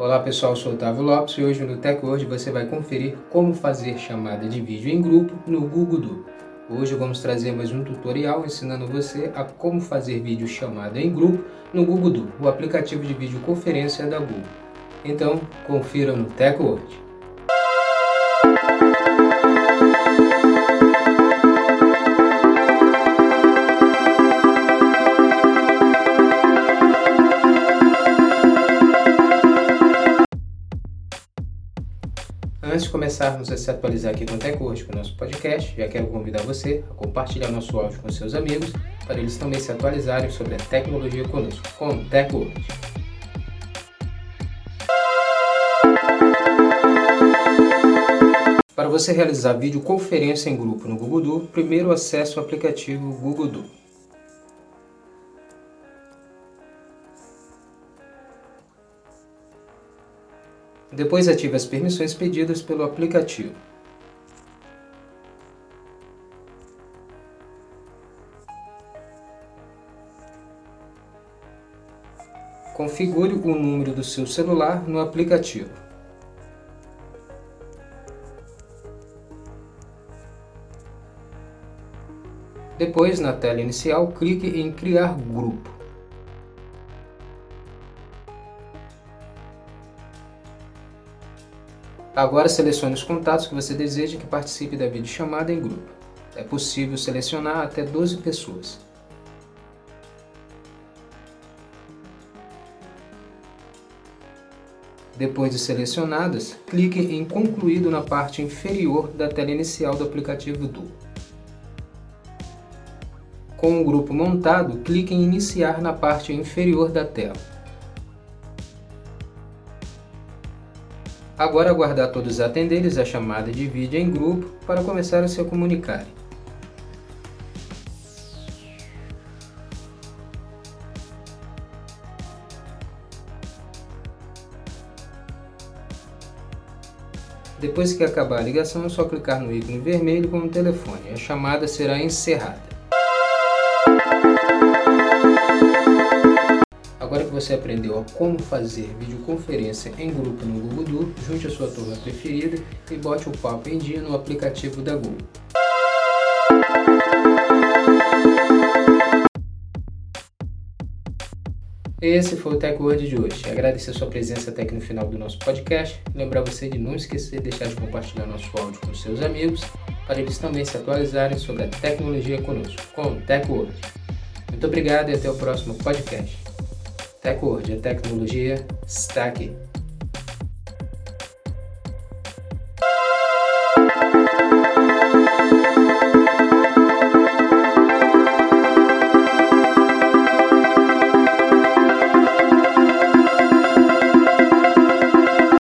Olá pessoal, sou Otávio Lopes e hoje no TechWord você vai conferir como fazer chamada de vídeo em grupo no Google Duo. Hoje vamos trazer mais um tutorial ensinando você a como fazer vídeo chamada em grupo no Google Duo, o aplicativo de videoconferência da Google. Então, confira no TechWord. Antes de começarmos a se atualizar aqui com o TechWord, com o nosso podcast, já quero convidar você a compartilhar nosso áudio com seus amigos, para eles também se atualizarem sobre a tecnologia conosco, com o TechWord. Para você realizar videoconferência em grupo no Google Duo, primeiro acesse o aplicativo Google Duo. Depois ative as permissões pedidas pelo aplicativo. Configure o número do seu celular no aplicativo. Depois, na tela inicial, clique em Criar grupo. Agora selecione os contatos que você deseja que participe da videochamada em grupo. É possível selecionar até 12 pessoas. Depois de selecionadas, clique em Concluído na parte inferior da tela inicial do aplicativo Duo. Com o grupo montado, clique em Iniciar na parte inferior da tela. Agora aguardar todos atenderem a chamada de vídeo em grupo para começar a se comunicarem. Depois que acabar a ligação, é só clicar no ícone vermelho com o telefone. A chamada será encerrada. Agora que você aprendeu a como fazer videoconferência em grupo no Google Duo, junte a sua turma preferida e bote o papo em dia no aplicativo da Google. Esse foi o Tech Word de hoje. Agradecer sua presença até aqui no final do nosso podcast. Lembrar você de não esquecer de deixar de compartilhar nosso áudio com seus amigos, para eles também se atualizarem sobre a tecnologia conosco, com o Tech Word. Muito obrigado e até o próximo podcast. TechWord, a tecnologia está aqui.